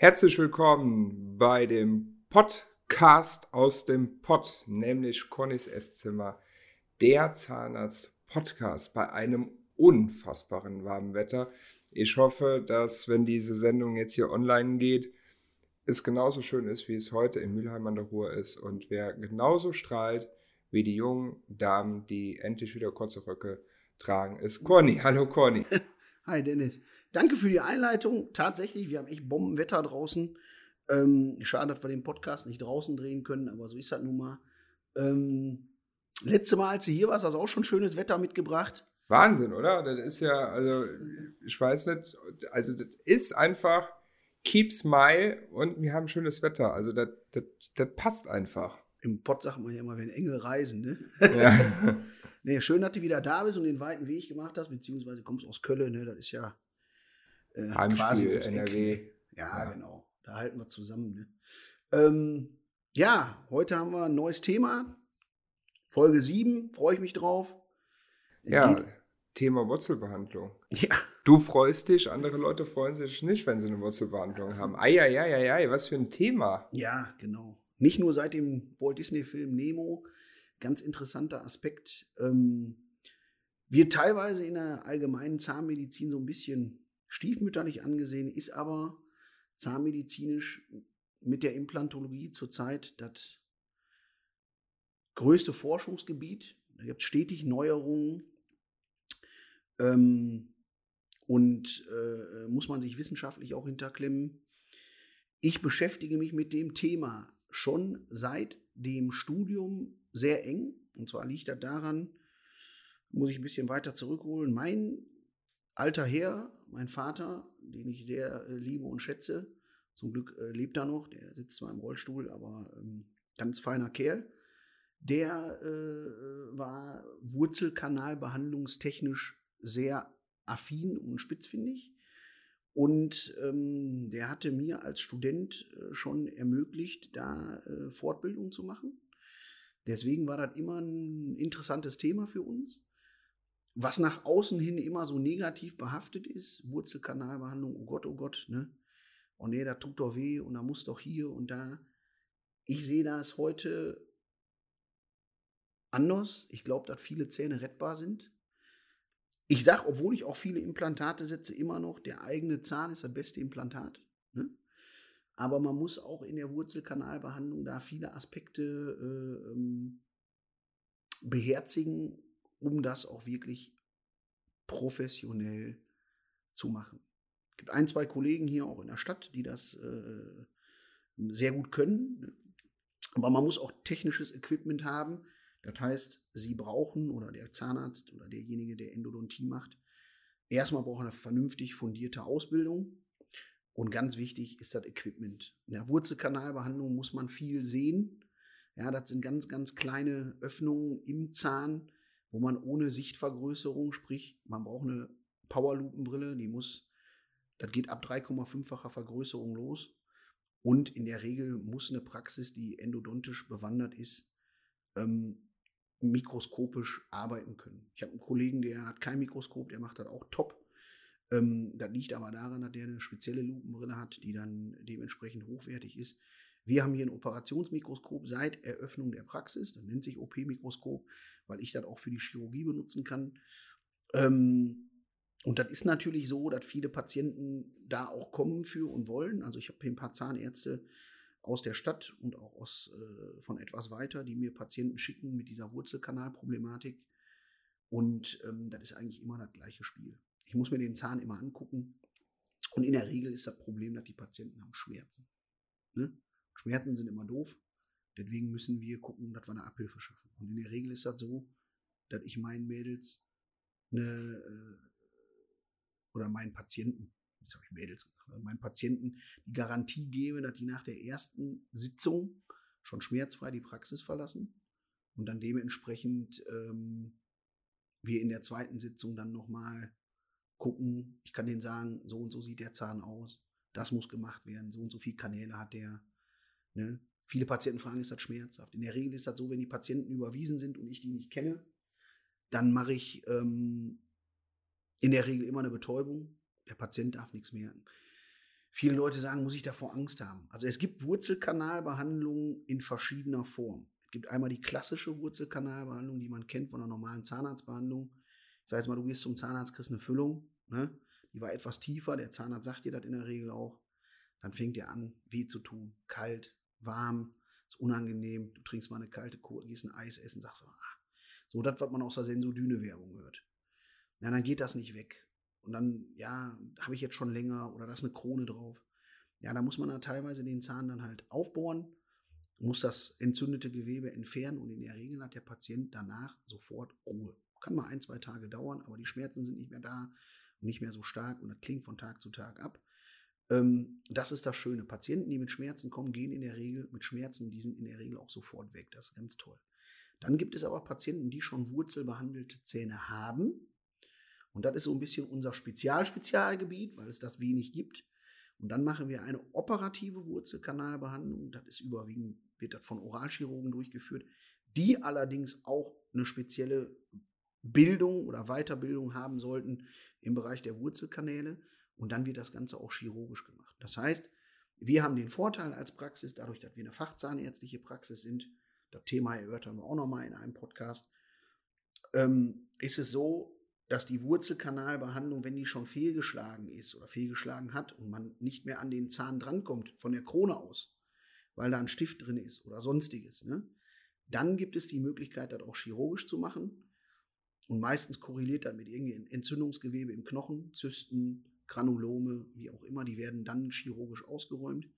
Herzlich willkommen bei dem Podcast aus dem Pott, nämlich Connys Esszimmer, der Zahnarzt-Podcast bei einem unfassbaren warmen Wetter. Ich hoffe, dass, wenn diese Sendung jetzt hier online geht, es genauso schön ist, wie es heute in Mülheim an der Ruhr ist und wer genauso strahlt wie die jungen Damen, die endlich wieder kurze Röcke tragen, ist Conny. Hallo Conny. Hi Dennis. Danke für die Einleitung. Tatsächlich, wir haben echt Bombenwetter draußen. Ähm, schade, dass wir den Podcast nicht draußen drehen können, aber so ist das nun mal. Ähm, letzte Mal, als du hier warst, hast du auch schon schönes Wetter mitgebracht. Wahnsinn, oder? Das ist ja, also, ich weiß nicht, also, das ist einfach keep smile und wir haben schönes Wetter. Also, das, das, das passt einfach. Im Pott sagt man ja immer, wenn Engel reisen, ne? Ja. nee, schön, dass du wieder da bist und den weiten Weg gemacht hast, beziehungsweise kommst aus Köln, ne? Das ist ja äh, Heimspiel, NRW. Ja, ja, genau. Da halten wir zusammen. Ne? Ähm, ja, heute haben wir ein neues Thema. Folge 7, freue ich mich drauf. Ja, Geht. Thema Wurzelbehandlung. Ja. Du freust dich, andere Leute freuen sich nicht, wenn sie eine Wurzelbehandlung haben. Eieieiei, was für ein Thema. Ja, genau. Nicht nur seit dem Walt Disney-Film Nemo, ganz interessanter Aspekt. Ähm, wird teilweise in der allgemeinen Zahnmedizin so ein bisschen stiefmütterlich angesehen, ist aber zahnmedizinisch mit der Implantologie zurzeit das größte Forschungsgebiet. Da gibt es stetig Neuerungen ähm, und äh, muss man sich wissenschaftlich auch hinterklemmen. Ich beschäftige mich mit dem Thema schon seit dem Studium sehr eng. Und zwar liegt das daran, muss ich ein bisschen weiter zurückholen. Mein alter Herr, mein Vater, den ich sehr äh, liebe und schätze, zum Glück äh, lebt er noch, der sitzt zwar im Rollstuhl, aber ähm, ganz feiner Kerl, der äh, war Wurzelkanalbehandlungstechnisch sehr affin und spitzfindig. Und ähm, der hatte mir als Student äh, schon ermöglicht, da äh, Fortbildung zu machen. Deswegen war das immer ein interessantes Thema für uns was nach außen hin immer so negativ behaftet ist, Wurzelkanalbehandlung, oh Gott, oh Gott, ne? Oh nee, da tut doch weh und da muss doch hier und da. Ich sehe das heute anders. Ich glaube, dass viele Zähne rettbar sind. Ich sage, obwohl ich auch viele Implantate setze, immer noch, der eigene Zahn ist das beste Implantat. Ne? Aber man muss auch in der Wurzelkanalbehandlung da viele Aspekte äh, ähm, beherzigen um das auch wirklich professionell zu machen. Es gibt ein, zwei Kollegen hier auch in der Stadt, die das äh, sehr gut können. Ne? Aber man muss auch technisches Equipment haben. Das heißt, Sie brauchen oder der Zahnarzt oder derjenige, der Endodontie macht, erstmal braucht er eine vernünftig fundierte Ausbildung. Und ganz wichtig ist das Equipment. In der Wurzelkanalbehandlung muss man viel sehen. Ja, das sind ganz, ganz kleine Öffnungen im Zahn, wo man ohne Sichtvergrößerung, sprich, man braucht eine Powerlupenbrille, die muss, das geht ab 3,5-facher Vergrößerung los. Und in der Regel muss eine Praxis, die endodontisch bewandert ist, ähm, mikroskopisch arbeiten können. Ich habe einen Kollegen, der hat kein Mikroskop, der macht das auch top. Ähm, das liegt aber daran, dass der eine spezielle Lupenbrille hat, die dann dementsprechend hochwertig ist. Wir haben hier ein Operationsmikroskop seit Eröffnung der Praxis. Das nennt sich OP-Mikroskop, weil ich das auch für die Chirurgie benutzen kann. Ähm, und das ist natürlich so, dass viele Patienten da auch kommen für und wollen. Also ich habe hier ein paar Zahnärzte aus der Stadt und auch aus, äh, von etwas weiter, die mir Patienten schicken mit dieser Wurzelkanalproblematik. Und ähm, das ist eigentlich immer das gleiche Spiel. Ich muss mir den Zahn immer angucken. Und in der Regel ist das Problem, dass die Patienten haben Schmerzen. Ne? Schmerzen sind immer doof. Deswegen müssen wir gucken, dass wir eine Abhilfe schaffen. Und in der Regel ist das so, dass ich meinen Mädels eine, äh, oder meinen Patienten, jetzt habe ich Mädels gesagt, also meinen Patienten die Garantie gebe, dass die nach der ersten Sitzung schon schmerzfrei die Praxis verlassen und dann dementsprechend ähm, wir in der zweiten Sitzung dann nochmal gucken. Ich kann denen sagen, so und so sieht der Zahn aus, das muss gemacht werden, so und so viele Kanäle hat der, Ne? Viele Patienten fragen, ist das schmerzhaft? In der Regel ist das so, wenn die Patienten überwiesen sind und ich die nicht kenne, dann mache ich ähm, in der Regel immer eine Betäubung. Der Patient darf nichts merken. Viele Leute sagen, muss ich davor Angst haben? Also es gibt Wurzelkanalbehandlungen in verschiedener Form. Es gibt einmal die klassische Wurzelkanalbehandlung, die man kennt von einer normalen Zahnarztbehandlung. Ich sage jetzt mal, du gehst zum Zahnarzt, kriegst eine Füllung, ne? die war etwas tiefer, der Zahnarzt sagt dir das in der Regel auch. Dann fängt er an, weh zu tun, kalt, warm, ist unangenehm. Du trinkst mal eine kalte Cola, gehst ein Eis essen, sagst so, ah, so das, was man aus der Sensodyne-Werbung hört. Ja, dann geht das nicht weg. Und dann, ja, habe ich jetzt schon länger oder da ist eine Krone drauf. Ja, da muss man da teilweise den Zahn dann halt aufbohren, muss das entzündete Gewebe entfernen und in der Regel hat der Patient danach sofort Ruhe. Kann mal ein, zwei Tage dauern, aber die Schmerzen sind nicht mehr da nicht mehr so stark und das klingt von Tag zu Tag ab. Ähm, das ist das Schöne. Patienten, die mit Schmerzen kommen, gehen in der Regel mit Schmerzen und die sind in der Regel auch sofort weg. Das ist ganz toll. Dann gibt es aber Patienten, die schon wurzelbehandelte Zähne haben. Und das ist so ein bisschen unser Spezial-Spezialgebiet, weil es das wenig gibt. Und dann machen wir eine operative Wurzelkanalbehandlung. Das ist überwiegend, wird das von Oralchirurgen durchgeführt, die allerdings auch eine spezielle Bildung oder Weiterbildung haben sollten im Bereich der Wurzelkanäle. Und dann wird das Ganze auch chirurgisch gemacht. Das heißt, wir haben den Vorteil als Praxis, dadurch, dass wir eine fachzahnärztliche Praxis sind, das Thema erörtern wir auch nochmal in einem Podcast, ähm, ist es so, dass die Wurzelkanalbehandlung, wenn die schon fehlgeschlagen ist oder fehlgeschlagen hat und man nicht mehr an den Zahn drankommt, von der Krone aus, weil da ein Stift drin ist oder sonstiges, ne, dann gibt es die Möglichkeit, das auch chirurgisch zu machen. Und meistens korreliert das mit irgendwie Entzündungsgewebe im Knochen, Zysten, Granulome, wie auch immer, die werden dann chirurgisch ausgeräumt.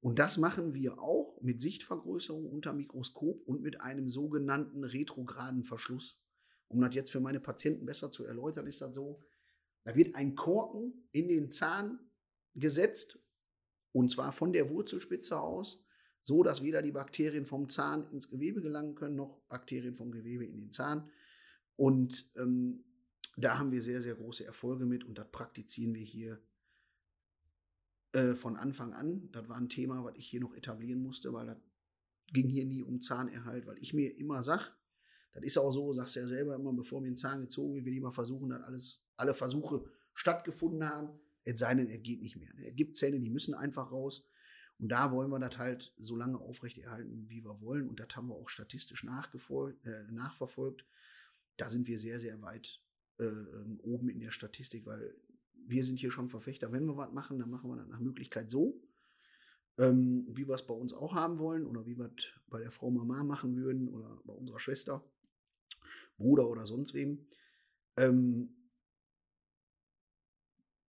Und das machen wir auch mit Sichtvergrößerung unter Mikroskop und mit einem sogenannten retrograden Verschluss. Um das jetzt für meine Patienten besser zu erläutern, ist das so, da wird ein Korken in den Zahn gesetzt und zwar von der Wurzelspitze aus, so dass weder die Bakterien vom Zahn ins Gewebe gelangen können, noch Bakterien vom Gewebe in den Zahn. Und ähm, da haben wir sehr, sehr große Erfolge mit und das praktizieren wir hier äh, von Anfang an. Das war ein Thema, was ich hier noch etablieren musste, weil das ging hier nie um Zahnerhalt, weil ich mir immer sage, das ist auch so, sagst du ja selber immer, bevor mir ein Zahn gezogen wird, will ich mal versuchen, dass alles, alle Versuche stattgefunden haben. Es sei denn, es geht nicht mehr. Es gibt Zähne, die müssen einfach raus. Und da wollen wir das halt so lange aufrechterhalten, wie wir wollen. Und das haben wir auch statistisch äh, nachverfolgt. Da sind wir sehr, sehr weit äh, ähm, oben in der Statistik, weil wir sind hier schon Verfechter. Wenn wir was machen, dann machen wir das nach Möglichkeit so, ähm, wie wir es bei uns auch haben wollen oder wie wir es bei der Frau Mama machen würden oder bei unserer Schwester, Bruder oder sonst wem. Ähm,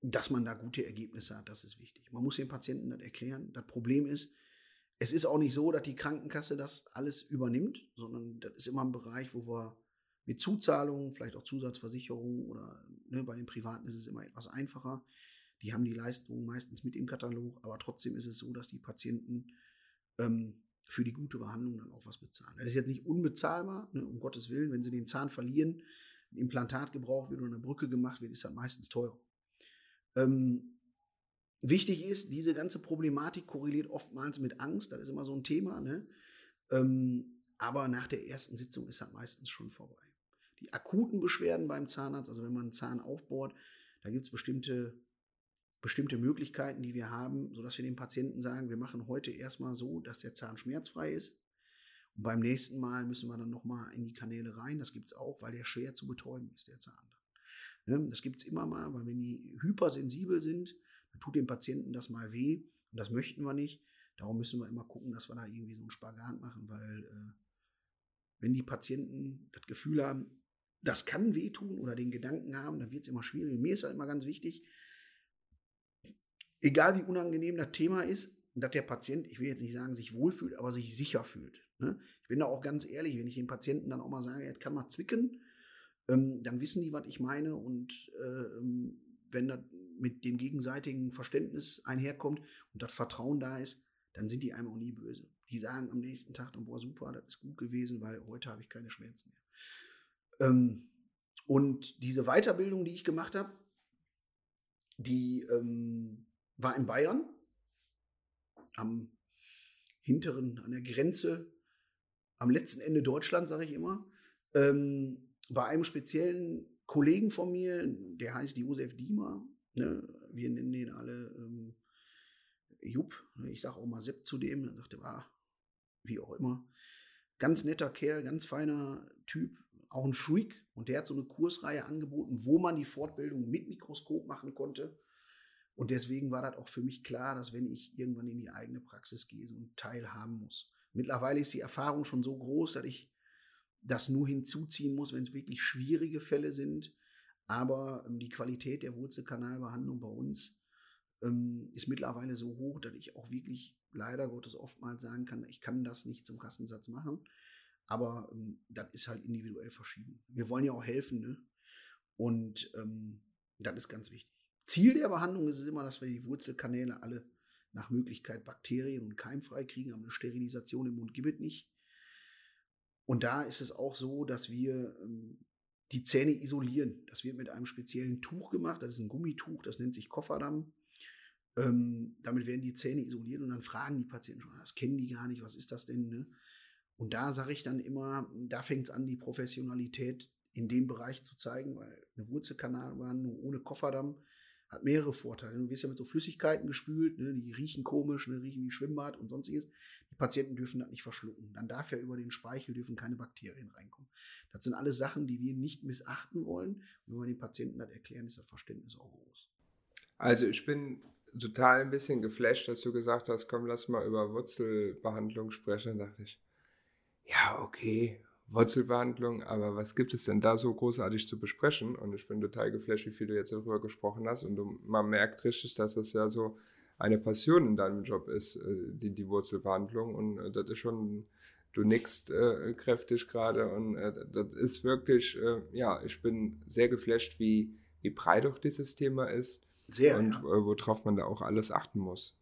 dass man da gute Ergebnisse hat, das ist wichtig. Man muss den Patienten das erklären. Das Problem ist, es ist auch nicht so, dass die Krankenkasse das alles übernimmt, sondern das ist immer ein Bereich, wo wir mit Zuzahlungen, vielleicht auch Zusatzversicherungen oder ne, bei den Privaten ist es immer etwas einfacher. Die haben die Leistungen meistens mit im Katalog, aber trotzdem ist es so, dass die Patienten ähm, für die gute Behandlung dann auch was bezahlen. Das ist jetzt nicht unbezahlbar, ne, um Gottes Willen. Wenn sie den Zahn verlieren, ein Implantat gebraucht wird oder eine Brücke gemacht wird, ist das meistens teuer. Ähm, wichtig ist, diese ganze Problematik korreliert oftmals mit Angst. Das ist immer so ein Thema. Ne? Ähm, aber nach der ersten Sitzung ist das meistens schon vorbei die akuten Beschwerden beim Zahnarzt, also wenn man einen Zahn aufbohrt, da gibt es bestimmte, bestimmte Möglichkeiten, die wir haben, sodass wir dem Patienten sagen, wir machen heute erstmal so, dass der Zahn schmerzfrei ist. Und beim nächsten Mal müssen wir dann nochmal in die Kanäle rein. Das gibt es auch, weil der schwer zu betäuben ist, der Zahn. Ne? Das gibt es immer mal, weil wenn die hypersensibel sind, dann tut dem Patienten das mal weh. Und das möchten wir nicht. Darum müssen wir immer gucken, dass wir da irgendwie so einen Spagat machen, weil äh, wenn die Patienten das Gefühl haben, das kann wehtun oder den Gedanken haben, dann wird es immer schwierig. Mir ist halt immer ganz wichtig, egal wie unangenehm das Thema ist, dass der Patient, ich will jetzt nicht sagen, sich wohlfühlt, aber sich sicher fühlt. Ne? Ich bin da auch ganz ehrlich, wenn ich den Patienten dann auch mal sage, er kann mal zwicken, ähm, dann wissen die, was ich meine. Und äh, ähm, wenn das mit dem gegenseitigen Verständnis einherkommt und das Vertrauen da ist, dann sind die einem auch nie böse. Die sagen am nächsten Tag dann, boah, super, das ist gut gewesen, weil heute habe ich keine Schmerzen mehr. Ähm, und diese Weiterbildung, die ich gemacht habe, die ähm, war in Bayern, am hinteren, an der Grenze, am letzten Ende Deutschland, sage ich immer, ähm, bei einem speziellen Kollegen von mir, der heißt Josef Diemer. Ne? Wir nennen den alle ähm, Jupp, ich sage auch mal Sepp zu dem, dann sagte er, ah, wie auch immer. Ganz netter Kerl, ganz feiner Typ, auch ein Freak. Und der hat so eine Kursreihe angeboten, wo man die Fortbildung mit Mikroskop machen konnte. Und deswegen war das auch für mich klar, dass wenn ich irgendwann in die eigene Praxis gehe, so einen Teil haben muss. Mittlerweile ist die Erfahrung schon so groß, dass ich das nur hinzuziehen muss, wenn es wirklich schwierige Fälle sind. Aber ähm, die Qualität der Wurzelkanalbehandlung bei uns ähm, ist mittlerweile so hoch, dass ich auch wirklich leider Gottes oftmals sagen kann, ich kann das nicht zum Kassensatz machen. Aber ähm, das ist halt individuell verschieden. Wir wollen ja auch helfen, ne? Und ähm, das ist ganz wichtig. Ziel der Behandlung ist es immer, dass wir die Wurzelkanäle alle nach Möglichkeit bakterien- und keimfrei kriegen, aber eine Sterilisation im Mund gibt es nicht. Und da ist es auch so, dass wir ähm, die Zähne isolieren. Das wird mit einem speziellen Tuch gemacht. Das ist ein Gummituch, das nennt sich Kofferdamm. Ähm, damit werden die Zähne isoliert und dann fragen die Patienten schon, das kennen die gar nicht, was ist das denn? Ne? Und da sage ich dann immer, da fängt es an, die Professionalität in dem Bereich zu zeigen, weil eine Wurzelkanalbehandlung ohne Kofferdamm hat mehrere Vorteile. Du wirst ja mit so Flüssigkeiten gespült, ne, die riechen komisch, ne, riechen wie Schwimmbad und sonstiges. Die Patienten dürfen das nicht verschlucken. Dann darf ja über den Speichel dürfen keine Bakterien reinkommen. Das sind alles Sachen, die wir nicht missachten wollen. Und wenn wir den Patienten das erklären, ist das Verständnis auch groß. Also ich bin total ein bisschen geflasht, als du gesagt hast, komm, lass mal über Wurzelbehandlung sprechen. Da dachte ich, ja, okay, Wurzelbehandlung, aber was gibt es denn da so großartig zu besprechen? Und ich bin total geflasht, wie viel du jetzt darüber gesprochen hast. Und du, man merkt richtig, dass das ja so eine Passion in deinem Job ist, äh, die, die Wurzelbehandlung. Und äh, das ist schon, du nickst äh, kräftig gerade. Und äh, das ist wirklich, äh, ja, ich bin sehr geflasht, wie, wie breit auch dieses Thema ist. Sehr. Und ja. äh, worauf man da auch alles achten muss.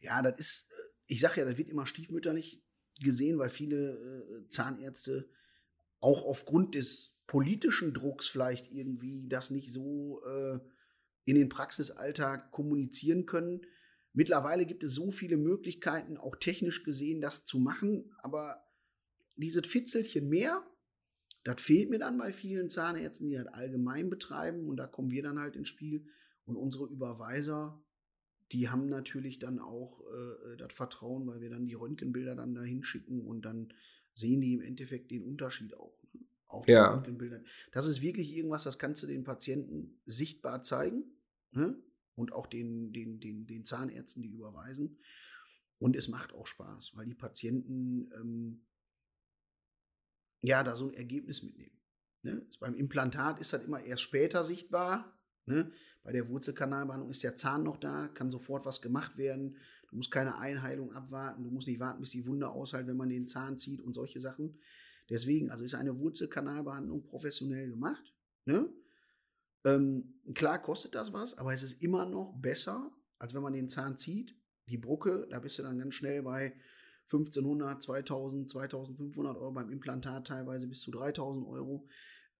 Ja, das ist, ich sage ja, das wird immer stiefmütterlich gesehen, weil viele Zahnärzte auch aufgrund des politischen Drucks vielleicht irgendwie das nicht so äh, in den Praxisalltag kommunizieren können. Mittlerweile gibt es so viele Möglichkeiten, auch technisch gesehen, das zu machen, aber dieses Fitzelchen mehr, das fehlt mir dann bei vielen Zahnärzten, die halt allgemein betreiben und da kommen wir dann halt ins Spiel und unsere Überweiser, die haben natürlich dann auch äh, das Vertrauen, weil wir dann die Röntgenbilder dann dahin schicken und dann sehen die im Endeffekt den Unterschied auch ne? auf den Ja. Röntgenbildern. Das ist wirklich irgendwas, das kannst du den Patienten sichtbar zeigen ne? und auch den, den, den, den Zahnärzten, die überweisen. Und es macht auch Spaß, weil die Patienten ähm, ja da so ein Ergebnis mitnehmen. Ne? Beim Implantat ist das immer erst später sichtbar. Ne? Bei der Wurzelkanalbehandlung ist der Zahn noch da, kann sofort was gemacht werden. Du musst keine Einheilung abwarten, du musst nicht warten, bis die Wunde aushält, wenn man den Zahn zieht und solche Sachen. Deswegen, also ist eine Wurzelkanalbehandlung professionell gemacht. Ne? Ähm, klar kostet das was, aber es ist immer noch besser, als wenn man den Zahn zieht. Die Brucke, da bist du dann ganz schnell bei 1500, 2000, 2500 Euro, beim Implantat teilweise bis zu 3000 Euro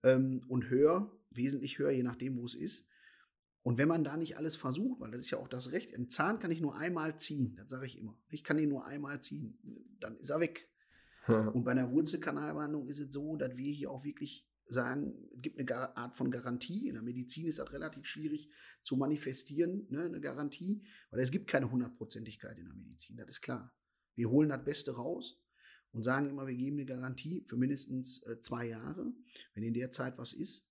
ähm, und höher, wesentlich höher, je nachdem, wo es ist. Und wenn man da nicht alles versucht, weil das ist ja auch das Recht, einen Zahn kann ich nur einmal ziehen, das sage ich immer. Ich kann ihn nur einmal ziehen, dann ist er weg. Und bei einer Wurzelkanalbehandlung ist es so, dass wir hier auch wirklich sagen, es gibt eine Art von Garantie. In der Medizin ist das relativ schwierig zu manifestieren, ne, eine Garantie, weil es gibt keine Hundertprozentigkeit in der Medizin, das ist klar. Wir holen das Beste raus und sagen immer, wir geben eine Garantie für mindestens äh, zwei Jahre. Wenn in der Zeit was ist,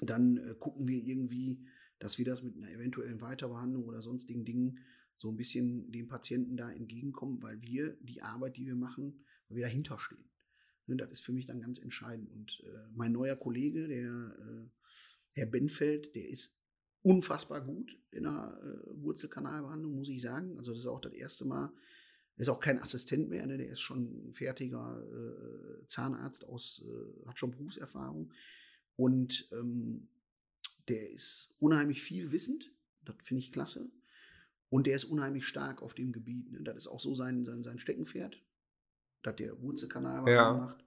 dann äh, gucken wir irgendwie, dass wir das mit einer eventuellen Weiterbehandlung oder sonstigen Dingen so ein bisschen dem Patienten da entgegenkommen, weil wir die Arbeit, die wir machen, weil wir dahinter stehen. Ne, das ist für mich dann ganz entscheidend. Und äh, mein neuer Kollege, der äh, Herr Benfeld, der ist unfassbar gut in der äh, Wurzelkanalbehandlung, muss ich sagen. Also das ist auch das erste Mal. Er ist auch kein Assistent mehr, ne? der ist schon ein fertiger äh, Zahnarzt aus, äh, hat schon Berufserfahrung. Und ähm, der ist unheimlich viel wissend. Das finde ich klasse. Und der ist unheimlich stark auf dem Gebiet. Ne? Das ist auch so sein, sein, sein Steckenpferd, dass der Wurzelkanal Ja. macht.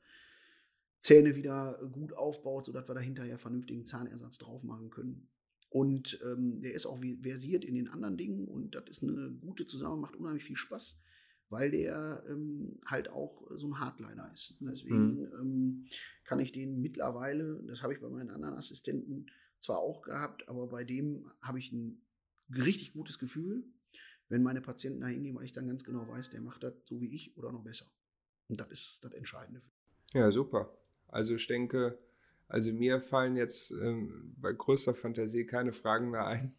Zähne wieder gut aufbaut, sodass wir da hinterher vernünftigen Zahnersatz drauf machen können. Und ähm, der ist auch versiert in den anderen Dingen und das ist eine gute Zusammenarbeit, macht unheimlich viel Spaß, weil der ähm, halt auch so ein Hardliner ist. Und deswegen ähm, kann ich den mittlerweile, das habe ich bei meinen anderen Assistenten zwar auch gehabt, aber bei dem habe ich ein richtig gutes Gefühl. wenn meine Patienten da hingehen, weil ich dann ganz genau weiß, der macht das so wie ich oder noch besser. Und das ist das Entscheidende. Ja, super. Also ich denke, also mir fallen jetzt ähm, bei größter Fantasie keine Fragen mehr ein.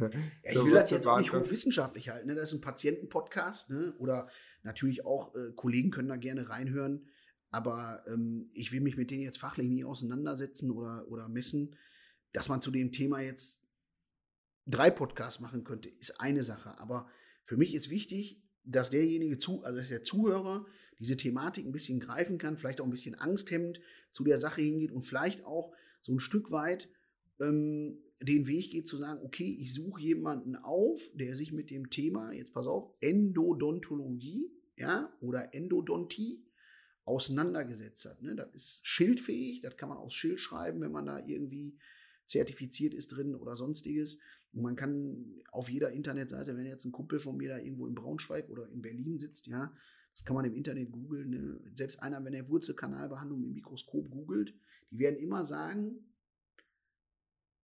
ja, ich will das jetzt auch nicht hochwissenschaftlich halten. Ne? Das ist ein Patientenpodcast ne? oder natürlich auch äh, Kollegen können da gerne reinhören. Aber ähm, ich will mich mit denen jetzt fachlich nie auseinandersetzen oder, oder messen. Dass man zu dem Thema jetzt drei Podcasts machen könnte, ist eine Sache. Aber für mich ist wichtig, dass derjenige zu, also dass der Zuhörer diese Thematik ein bisschen greifen kann, vielleicht auch ein bisschen angsthemmend zu der Sache hingeht und vielleicht auch so ein Stück weit ähm, den Weg geht zu sagen, okay, ich suche jemanden auf, der sich mit dem Thema, jetzt pass auf, Endodontologie, ja, oder Endodontie auseinandergesetzt hat. Ne? Das ist schildfähig, das kann man aufs Schild schreiben, wenn man da irgendwie zertifiziert ist drin oder sonstiges. Und man kann auf jeder Internetseite, wenn jetzt ein Kumpel von mir da irgendwo in Braunschweig oder in Berlin sitzt, ja, das kann man im Internet googeln. Ne? Selbst einer, wenn er Wurzelkanalbehandlung im Mikroskop googelt, die werden immer sagen,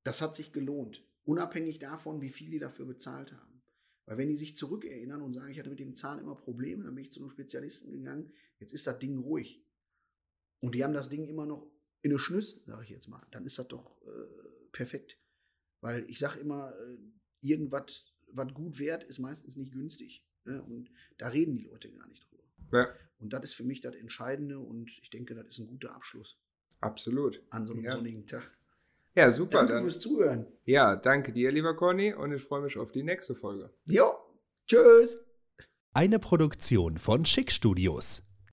das hat sich gelohnt. Unabhängig davon, wie viel die dafür bezahlt haben. Weil wenn die sich zurückerinnern und sagen, ich hatte mit dem Zahn immer Probleme, dann bin ich zu einem Spezialisten gegangen, jetzt ist das Ding ruhig. Und die haben das Ding immer noch in eine Schnüss, sage ich jetzt mal. Dann ist das doch äh, perfekt. Weil ich sage immer, äh, irgendwas, was gut wert, ist meistens nicht günstig. Ne? Und da reden die Leute gar nicht drüber. Ja. Und das ist für mich das Entscheidende und ich denke, das ist ein guter Abschluss. Absolut. An so einem ja. sonnigen Tag. Ja, super. Danke dann, fürs Zuhören. Ja, danke dir, lieber Conny, und ich freue mich auf die nächste Folge. Jo, tschüss. Eine Produktion von Schick Studios.